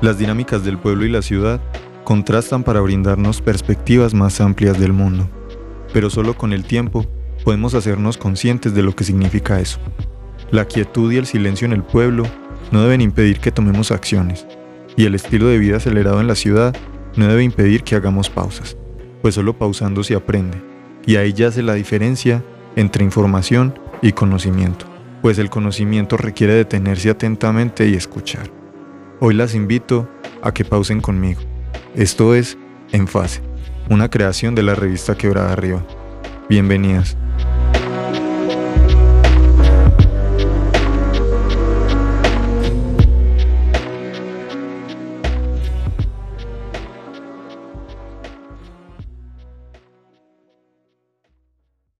Las dinámicas del pueblo y la ciudad contrastan para brindarnos perspectivas más amplias del mundo, pero solo con el tiempo podemos hacernos conscientes de lo que significa eso. La quietud y el silencio en el pueblo no deben impedir que tomemos acciones, y el estilo de vida acelerado en la ciudad no debe impedir que hagamos pausas, pues solo pausando se aprende, y ahí yace la diferencia entre información y conocimiento, pues el conocimiento requiere detenerse atentamente y escuchar. Hoy las invito a que pausen conmigo. Esto es En Fase, una creación de la revista Quebrada Arriba. Bienvenidas.